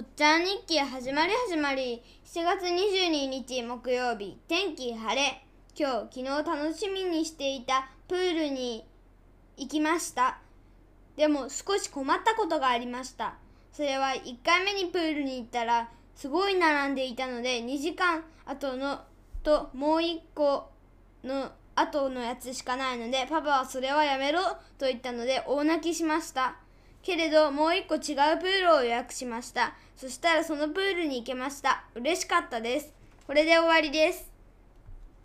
おっちゃん日記始まり始まり。7月22日木曜日天気晴れ。今日昨日楽しみにしていたプールに行きました。でも少し困ったことがありました。それは1回目にプールに行ったらすごい並んでいたので2時間後のともう1個の後のやつしかないのでパパはそれはやめろと言ったので大泣きしました。けれどもう一個違うプールを予約しました。そしたらそのプールに行けました。嬉しかったです。これで終わりです。